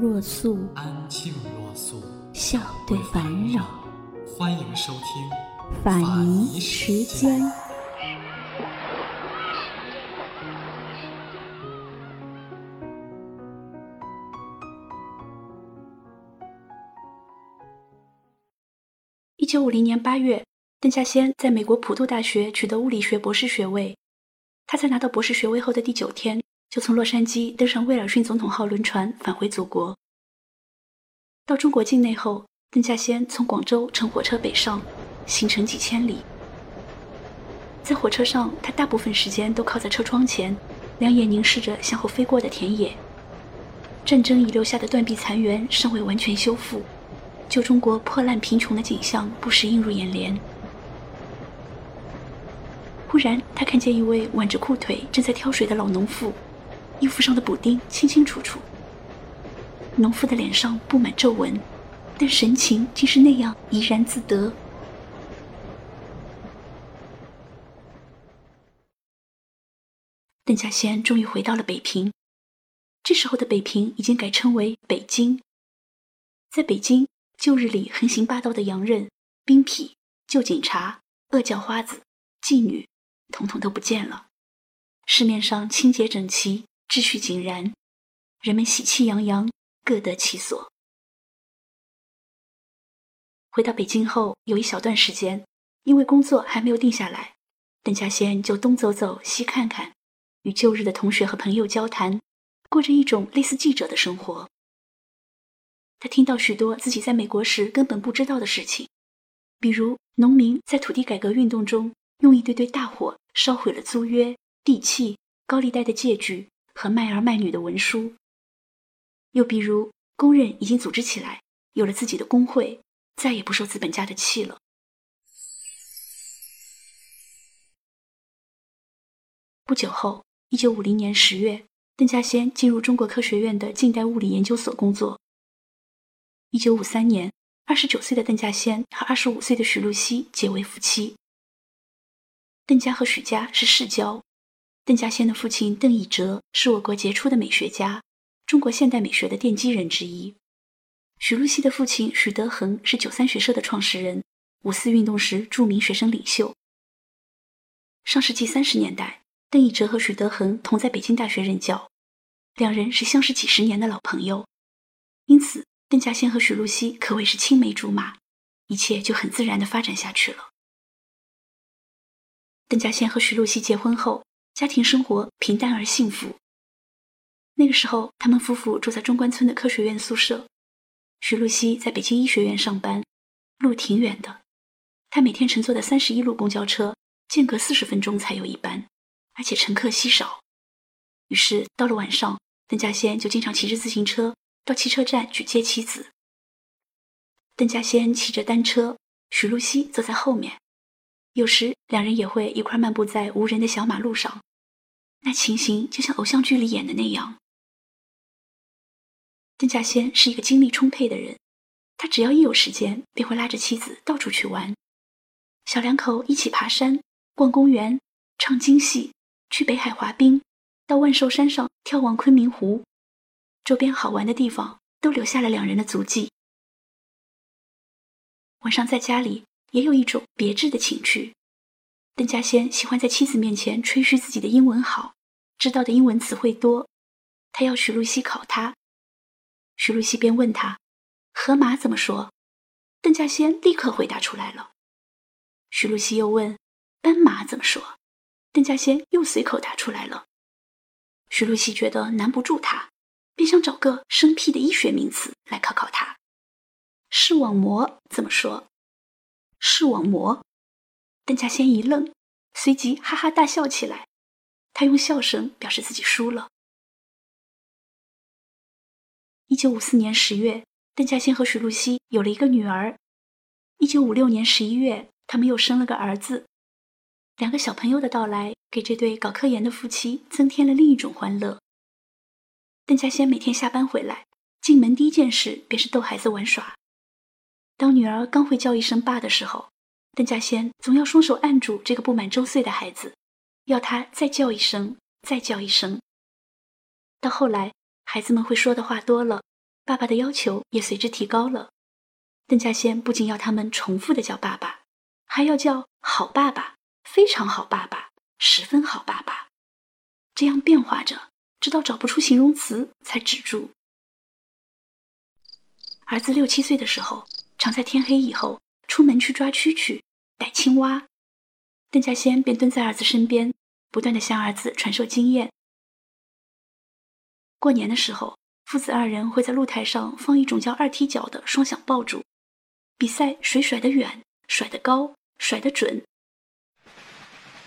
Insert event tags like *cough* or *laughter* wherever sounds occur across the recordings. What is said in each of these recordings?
若素，安静若素，笑对烦扰。欢迎收听法尼时间。一九五零年八月，邓稼先在美国普渡大学取得物理学博士学位。他在拿到博士学位后的第九天，就从洛杉矶登上威尔逊总统号轮船返回祖国。到中国境内后，邓稼先从广州乘火车北上，行程几千里。在火车上，他大部分时间都靠在车窗前，两眼凝视着向后飞过的田野。战争遗留下的断壁残垣尚未完全修复，旧中国破烂贫穷的景象不时映入眼帘。忽然，他看见一位挽着裤腿正在挑水的老农妇，衣服上的补丁清清楚楚。农妇的脸上布满皱纹，但神情竟是那样怡然自得。邓稼先终于回到了北平，这时候的北平已经改称为北京。在北京，旧日里横行霸道的洋人、兵痞、旧警察、恶叫花子、妓女。统统都不见了，市面上清洁整齐，秩序井然，人们喜气洋洋，各得其所。回到北京后，有一小段时间，因为工作还没有定下来，邓稼先就东走走，西看看，与旧日的同学和朋友交谈，过着一种类似记者的生活。他听到许多自己在美国时根本不知道的事情，比如农民在土地改革运动中。用一堆堆大火烧毁了租约、地契、高利贷的借据和卖儿卖女的文书。又比如，工人已经组织起来，有了自己的工会，再也不受资本家的气了。不久后，一九五零年十月，邓稼先进入中国科学院的近代物理研究所工作。一九五三年，二十九岁的邓稼先和二十五岁的许露西结为夫妻。邓家和许家是世交。邓稼先的父亲邓以哲是我国杰出的美学家，中国现代美学的奠基人之一。许露西的父亲许德恒是九三学社的创始人，五四运动时著名学生领袖。上世纪三十年代，邓以哲和许德恒同在北京大学任教，两人是相识几十年的老朋友，因此邓稼先和许露西可谓是青梅竹马，一切就很自然的发展下去了。邓稼先和徐露西结婚后，家庭生活平淡而幸福。那个时候，他们夫妇住在中关村的科学院宿舍，徐露西在北京医学院上班，路挺远的。她每天乘坐的三十一路公交车，间隔四十分钟才有一班，而且乘客稀少。于是到了晚上，邓稼先就经常骑着自行车到汽车站去接妻子。邓稼先骑着单车，徐露西坐在后面。有时两人也会一块漫步在无人的小马路上，那情形就像偶像剧里演的那样。邓稼先是一个精力充沛的人，他只要一有时间，便会拉着妻子到处去玩。小两口一起爬山、逛公园、唱京戏，去北海滑冰，到万寿山上眺望昆明湖，周边好玩的地方都留下了两人的足迹。晚上在家里。也有一种别致的情趣。邓稼先喜欢在妻子面前吹嘘自己的英文好，知道的英文词汇多。他要徐露西考他，徐露西便问他：“河马怎么说？”邓稼先立刻回答出来了。徐露西又问：“斑马怎么说？”邓稼先又随口答出来了。徐露西觉得难不住他，便想找个生僻的医学名词来考考他：“视网膜怎么说？”视网膜，邓稼先一愣，随即哈哈大笑起来。他用笑声表示自己输了。一九五四年十月，邓稼先和许露西有了一个女儿。一九五六年十一月，他们又生了个儿子。两个小朋友的到来，给这对搞科研的夫妻增添了另一种欢乐。邓稼先每天下班回来，进门第一件事便是逗孩子玩耍。当女儿刚会叫一声“爸”的时候，邓稼先总要双手按住这个不满周岁的孩子，要他再叫一声，再叫一声。到后来，孩子们会说的话多了，爸爸的要求也随之提高了。邓稼先不仅要他们重复的叫爸爸，还要叫好爸爸、非常好爸爸、十分好爸爸，这样变化着。直到找不出形容词才止住。儿子六七岁的时候，常在天黑以后出门去抓蛐蛐、逮青蛙，邓稼先便蹲在儿子身边，不断的向儿子传授经验。过年的时候，父子二人会在露台上放一种叫二踢脚的双响爆竹，比赛谁甩得远、甩得高、甩得准。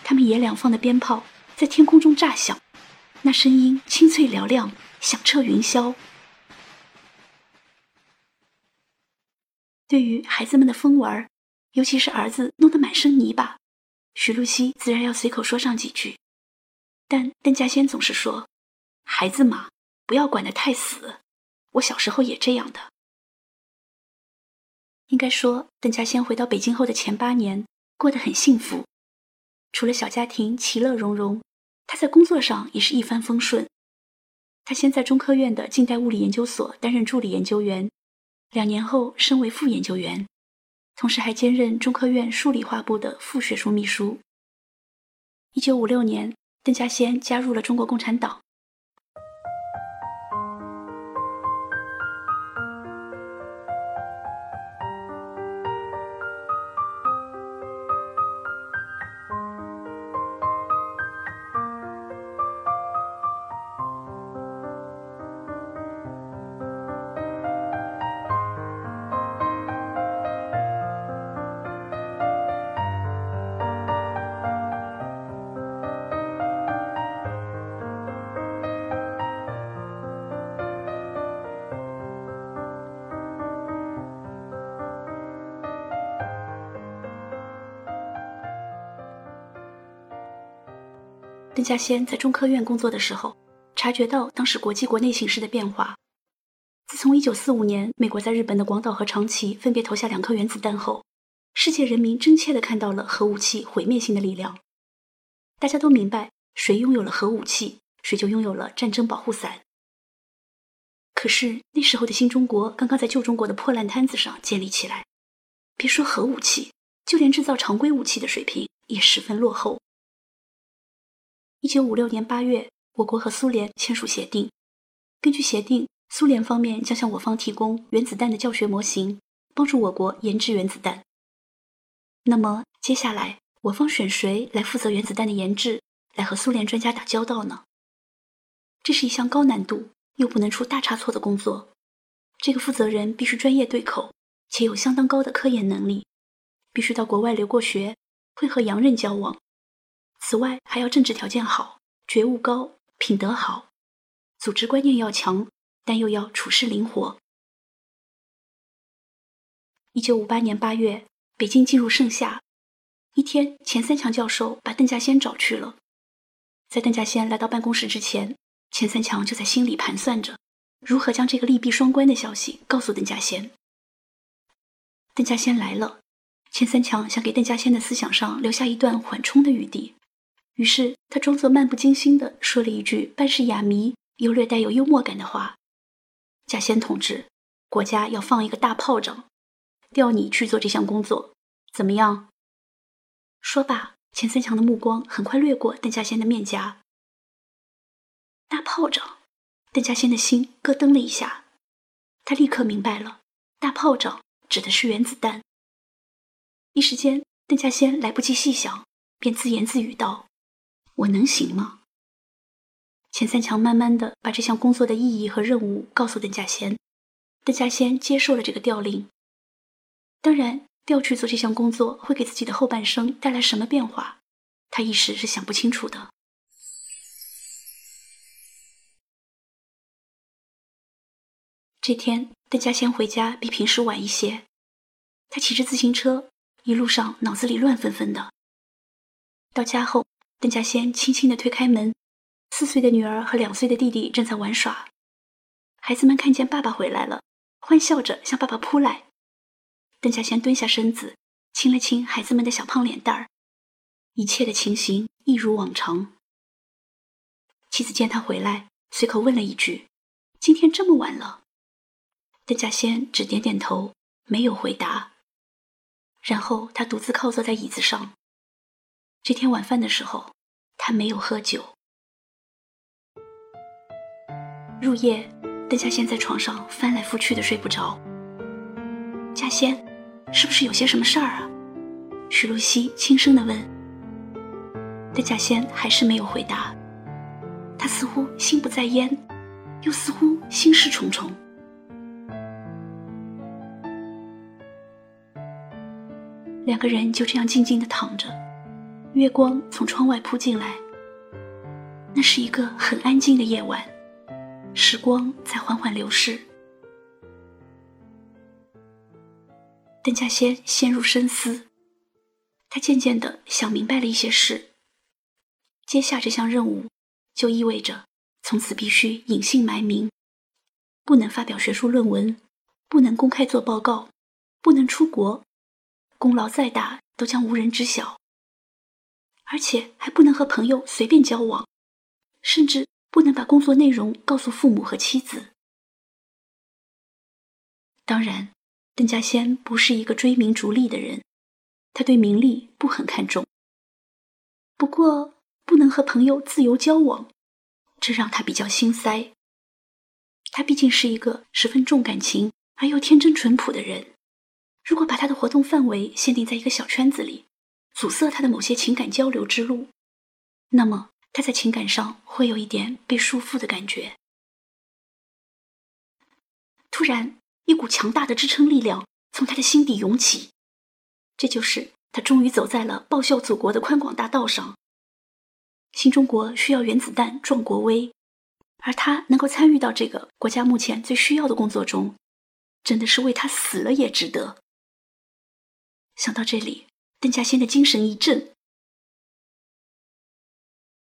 他们爷俩放的鞭炮在天空中炸响。那声音清脆嘹亮，响彻云霄。对于孩子们的疯玩，尤其是儿子弄得满身泥巴，徐露西自然要随口说上几句。但邓稼先总是说：“孩子嘛，不要管得太死。我小时候也这样的。”应该说，邓稼先回到北京后的前八年过得很幸福，除了小家庭其乐融融。他在工作上也是一帆风顺。他先在中科院的近代物理研究所担任助理研究员，两年后升为副研究员，同时还兼任中科院数理化部的副学术秘书。一九五六年，邓稼先加入了中国共产党。邓稼先在中科院工作的时候，察觉到当时国际国内形势的变化。自从1945年美国在日本的广岛和长崎分别投下两颗原子弹后，世界人民真切地看到了核武器毁灭性的力量。大家都明白，谁拥有了核武器，谁就拥有了战争保护伞。可是那时候的新中国刚刚在旧中国的破烂摊子上建立起来，别说核武器，就连制造常规武器的水平也十分落后。一九五六年八月，我国和苏联签署协定。根据协定，苏联方面将向我方提供原子弹的教学模型，帮助我国研制原子弹。那么，接下来我方选谁来负责原子弹的研制，来和苏联专家打交道呢？这是一项高难度又不能出大差错的工作。这个负责人必须专业对口，且有相当高的科研能力，必须到国外留过学，会和洋人交往。此外，还要政治条件好，觉悟高，品德好，组织观念要强，但又要处事灵活。一九五八年八月，北京进入盛夏。一天，钱三强教授把邓稼先找去了。在邓稼先来到办公室之前，钱三强就在心里盘算着如何将这个利弊双关的消息告诉邓稼先。邓稼先来了，钱三强想给邓稼先的思想上留下一段缓冲的余地。于是他装作漫不经心地说了一句半是哑谜又略带有幽默感的话：“稼先同志，国家要放一个大炮仗，调你去做这项工作，怎么样？”说罢，钱三强的目光很快掠过邓稼先的面颊。大炮仗，邓稼先的心咯噔了一下，他立刻明白了，大炮仗指的是原子弹。一时间，邓稼先来不及细想，便自言自语道。我能行吗？钱三强慢慢的把这项工作的意义和任务告诉邓稼先，邓稼先接受了这个调令。当然，调去做这项工作会给自己的后半生带来什么变化，他一时是想不清楚的。这天，邓稼先回家比平时晚一些，他骑着自行车，一路上脑子里乱纷纷的。到家后，邓稼先轻轻地推开门，四岁的女儿和两岁的弟弟正在玩耍。孩子们看见爸爸回来了，欢笑着向爸爸扑来。邓稼先蹲下身子，亲了亲孩子们的小胖脸蛋儿，一切的情形一如往常。妻子见他回来，随口问了一句：“今天这么晚了？”邓稼先只点点头，没有回答。然后他独自靠坐在椅子上。这天晚饭的时候，他没有喝酒。入夜，邓稼先在床上翻来覆去的睡不着。稼先，是不是有些什么事儿啊？徐露西轻声的问。邓稼先还是没有回答。他似乎心不在焉，又似乎心事重重。两个人就这样静静的躺着。月光从窗外扑进来，那是一个很安静的夜晚，时光在缓缓流逝。邓稼先陷入深思，他渐渐的想明白了一些事。接下这项任务，就意味着从此必须隐姓埋名，不能发表学术论文，不能公开做报告，不能出国，功劳再大都将无人知晓。而且还不能和朋友随便交往，甚至不能把工作内容告诉父母和妻子。当然，邓稼先不是一个追名逐利的人，他对名利不很看重。不过，不能和朋友自由交往，这让他比较心塞。他毕竟是一个十分重感情而又天真淳朴的人，如果把他的活动范围限定在一个小圈子里，阻塞他的某些情感交流之路，那么他在情感上会有一点被束缚的感觉。突然，一股强大的支撑力量从他的心底涌起，这就是他终于走在了报效祖国的宽广大道上。新中国需要原子弹壮国威，而他能够参与到这个国家目前最需要的工作中，真的是为他死了也值得。想到这里。邓稼先的精神一振，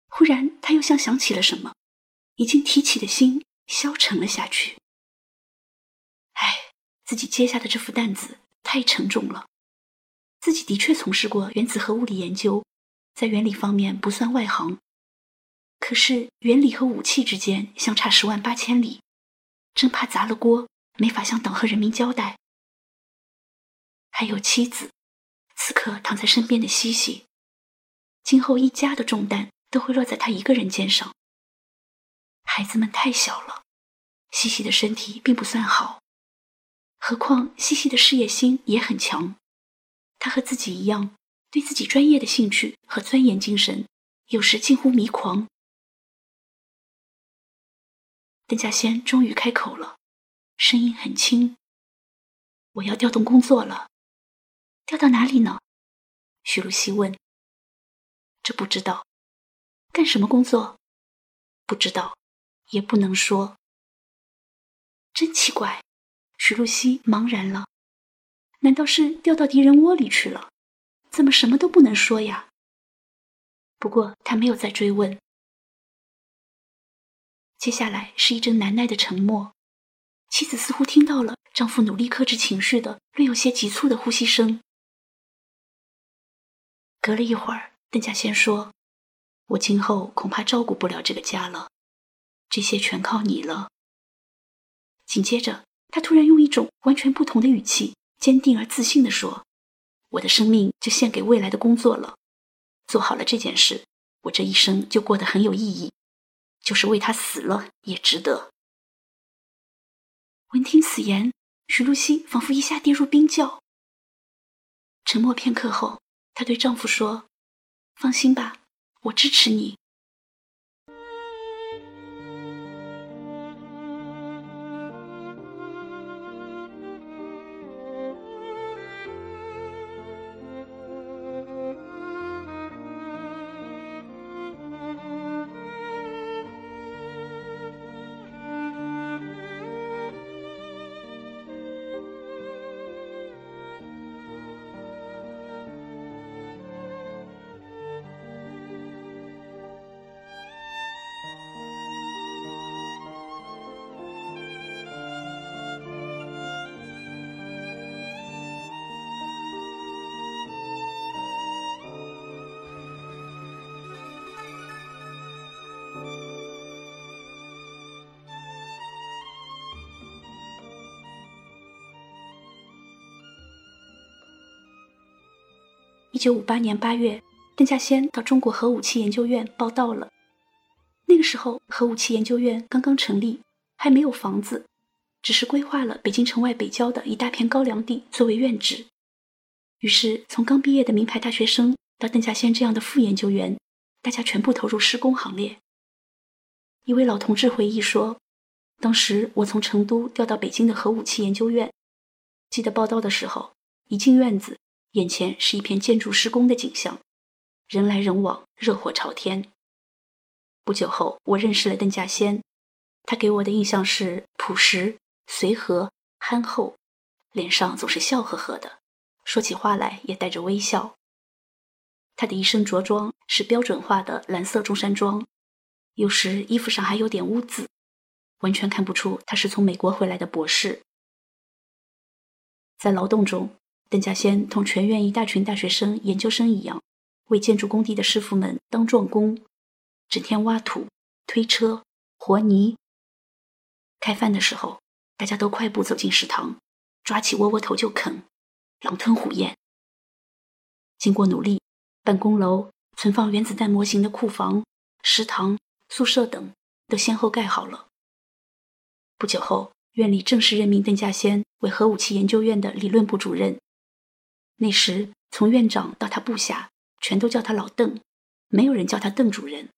忽然他又像想起了什么，已经提起的心消沉了下去。唉，自己接下的这副担子太沉重了。自己的确从事过原子核物理研究，在原理方面不算外行，可是原理和武器之间相差十万八千里，真怕砸了锅，没法向党和人民交代。还有妻子。此刻躺在身边的西西，今后一家的重担都会落在他一个人肩上。孩子们太小了，西西的身体并不算好，何况西西的事业心也很强，他和自己一样，对自己专业的兴趣和钻研精神，有时近乎迷狂。邓稼先终于开口了，声音很轻：“我要调动工作了。”调到哪里呢？徐露西问。这不知道，干什么工作？不知道，也不能说。真奇怪，徐露西茫然了。难道是调到敌人窝里去了？怎么什么都不能说呀？不过他没有再追问。接下来是一阵难耐的沉默，妻子似乎听到了丈夫努力克制情绪的略有些急促的呼吸声。隔了一会儿，邓稼先说：“我今后恐怕照顾不了这个家了，这些全靠你了。”紧接着，他突然用一种完全不同的语气，坚定而自信地说：“我的生命就献给未来的工作了。做好了这件事，我这一生就过得很有意义，就是为他死了也值得。”闻听此言，徐露西仿佛一下跌入冰窖。沉默片刻后。她对丈夫说：“放心吧，我支持你。”一九五八年八月，邓稼先到中国核武器研究院报到了。那个时候，核武器研究院刚刚成立，还没有房子，只是规划了北京城外北郊的一大片高粱地作为院址。于是，从刚毕业的名牌大学生到邓稼先这样的副研究员，大家全部投入施工行列。一位老同志回忆说：“当时我从成都调到北京的核武器研究院，记得报道的时候，一进院子，眼前是一片建筑施工的景象，人来人往，热火朝天。”不久后，我认识了邓稼先，他给我的印象是朴实、随和、憨厚，脸上总是笑呵呵的，说起话来也带着微笑。他的一身着装是标准化的蓝色中山装，有时衣服上还有点污渍，完全看不出他是从美国回来的博士。在劳动中，邓稼先同全院一大群大学生、研究生一样，为建筑工地的师傅们当壮工。整天挖土、推车、和泥。开饭的时候，大家都快步走进食堂，抓起窝窝头就啃，狼吞虎咽。经过努力，办公楼、存放原子弹模型的库房、食堂、宿舍等都先后盖好了。不久后，院里正式任命邓稼先为核武器研究院的理论部主任。那时，从院长到他部下，全都叫他老邓，没有人叫他邓主任。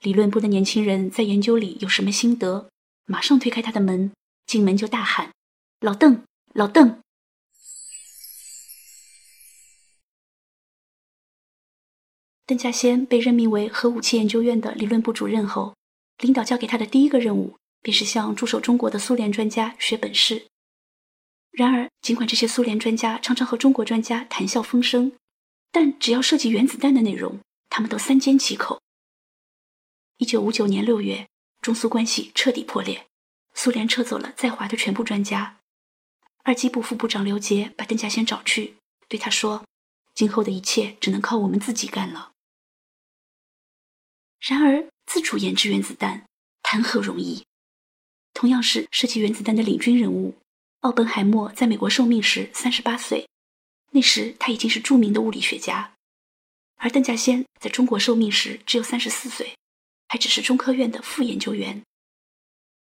理论部的年轻人在研究里有什么心得，马上推开他的门，进门就大喊：“老邓，老邓！” *laughs* 邓稼先被任命为核武器研究院的理论部主任后，领导交给他的第一个任务便是向驻守中国的苏联专家学本事。然而，尽管这些苏联专家常常和中国专家谈笑风生，但只要涉及原子弹的内容，他们都三缄其口。一九五九年六月，中苏关系彻底破裂，苏联撤走了在华的全部专家。二机部副部长刘杰把邓稼先找去，对他说：“今后的一切只能靠我们自己干了。”然而，自主研制原子弹谈何容易？同样是设计原子弹的领军人物，奥本海默在美国受命时三十八岁，那时他已经是著名的物理学家；而邓稼先在中国受命时只有三十四岁。还只是中科院的副研究员，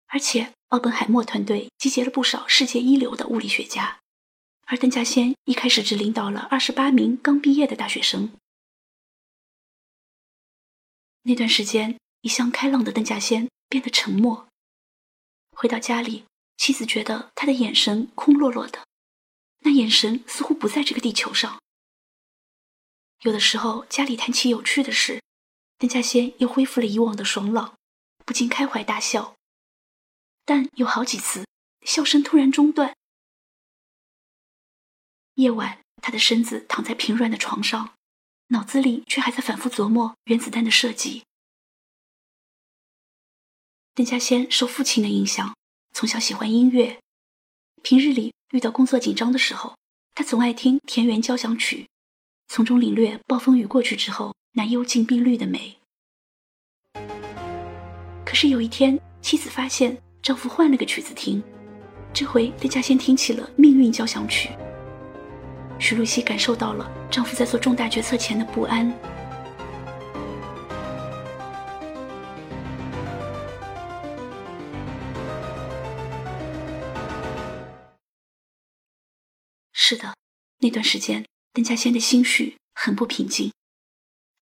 而且奥本海默团队集结了不少世界一流的物理学家，而邓稼先一开始只领导了二十八名刚毕业的大学生。那段时间，一向开朗的邓稼先变得沉默。回到家里，妻子觉得他的眼神空落落的，那眼神似乎不在这个地球上。有的时候，家里谈起有趣的事。邓稼先又恢复了以往的爽朗，不禁开怀大笑。但有好几次，笑声突然中断。夜晚，他的身子躺在平软的床上，脑子里却还在反复琢磨原子弹的设计。邓稼先受父亲的影响，从小喜欢音乐。平日里遇到工作紧张的时候，他总爱听田园交响曲，从中领略暴风雨过去之后。那幽静碧绿的美。可是有一天，妻子发现丈夫换了个曲子听，这回邓稼先听起了《命运交响曲》。徐露西感受到了丈夫在做重大决策前的不安。那段时间，邓稼先的心绪很不平静。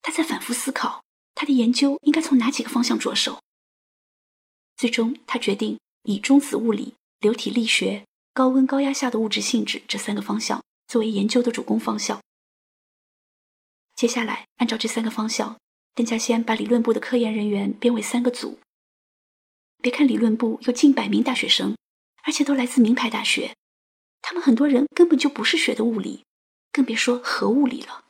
他在反复思考，他的研究应该从哪几个方向着手。最终，他决定以中子物理、流体力学、高温高压下的物质性质这三个方向作为研究的主攻方向。接下来，按照这三个方向，邓稼先把理论部的科研人员编为三个组。别看理论部有近百名大学生，而且都来自名牌大学，他们很多人根本就不是学的物理，更别说核物理了。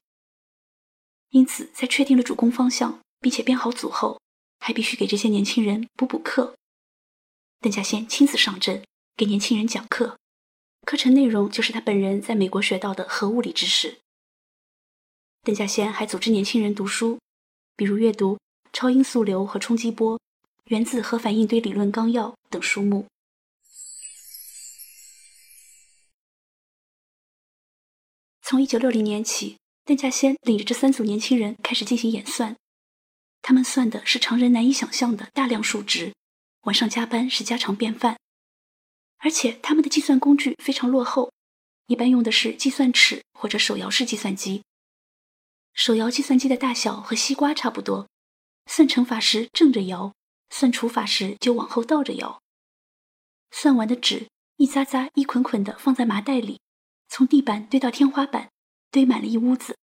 因此，在确定了主攻方向，并且编好组后，还必须给这些年轻人补补课。邓稼先亲自上阵，给年轻人讲课，课程内容就是他本人在美国学到的核物理知识。邓稼先还组织年轻人读书，比如阅读《超音速流和冲击波》《原子核反应堆理论纲要》等书目。从一九六零年起。邓稼先领着这三组年轻人开始进行演算。他们算的是常人难以想象的大量数值，晚上加班是家常便饭。而且他们的计算工具非常落后，一般用的是计算尺或者手摇式计算机。手摇计算机的大小和西瓜差不多，算乘法时正着摇，算除法时就往后倒着摇。算完的纸一扎扎、一捆捆的放在麻袋里，从地板堆到天花板，堆满了一屋子。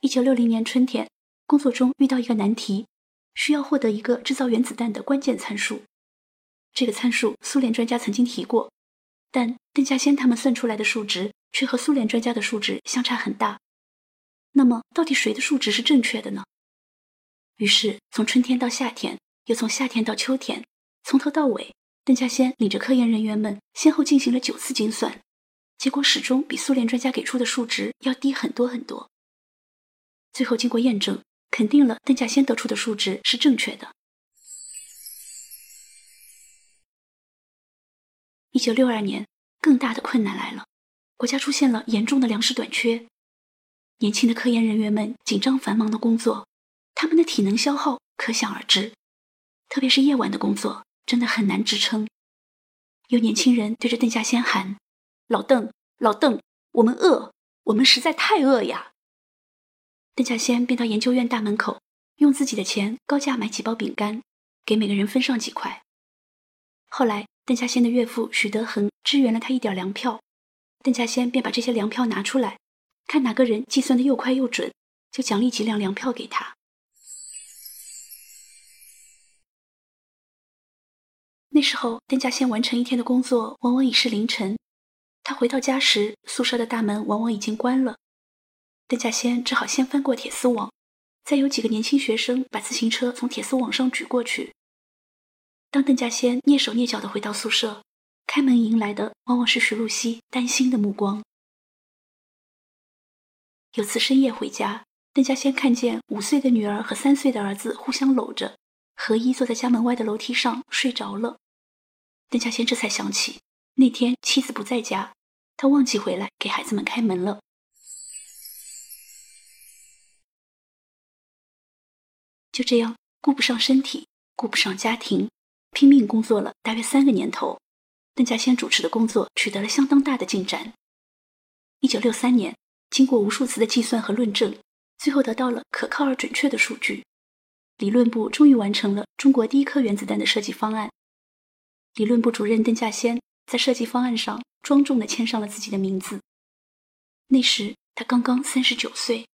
一九六零年春天，工作中遇到一个难题。需要获得一个制造原子弹的关键参数，这个参数苏联专家曾经提过，但邓稼先他们算出来的数值却和苏联专家的数值相差很大。那么，到底谁的数值是正确的呢？于是，从春天到夏天，又从夏天到秋天，从头到尾，邓稼先领着科研人员们先后进行了九次精算，结果始终比苏联专家给出的数值要低很多很多。最后，经过验证。肯定了邓稼先得出的数值是正确的。一九六二年，更大的困难来了，国家出现了严重的粮食短缺。年轻的科研人员们紧张繁忙的工作，他们的体能消耗可想而知，特别是夜晚的工作，真的很难支撑。有年轻人对着邓稼先喊：“老邓，老邓，我们饿，我们实在太饿呀！”邓稼先便到研究院大门口，用自己的钱高价买几包饼干，给每个人分上几块。后来，邓稼先的岳父许德恒支援了他一点粮票，邓稼先便把这些粮票拿出来，看哪个人计算的又快又准，就奖励几两粮票给他。那时候，邓稼先完成一天的工作往往已是凌晨，他回到家时，宿舍的大门往往已经关了。邓稼先只好先翻过铁丝网，再有几个年轻学生把自行车从铁丝网上举过去。当邓稼先蹑手蹑脚地回到宿舍，开门迎来的往往是徐露西担心的目光。有次深夜回家，邓稼先看见五岁的女儿和三岁的儿子互相搂着，何一坐在家门外的楼梯上睡着了。邓稼先这才想起那天妻子不在家，他忘记回来给孩子们开门了。就这样，顾不上身体，顾不上家庭，拼命工作了大约三个年头，邓稼先主持的工作取得了相当大的进展。一九六三年，经过无数次的计算和论证，最后得到了可靠而准确的数据，理论部终于完成了中国第一颗原子弹的设计方案。理论部主任邓稼先在设计方案上庄重地签上了自己的名字。那时他刚刚三十九岁。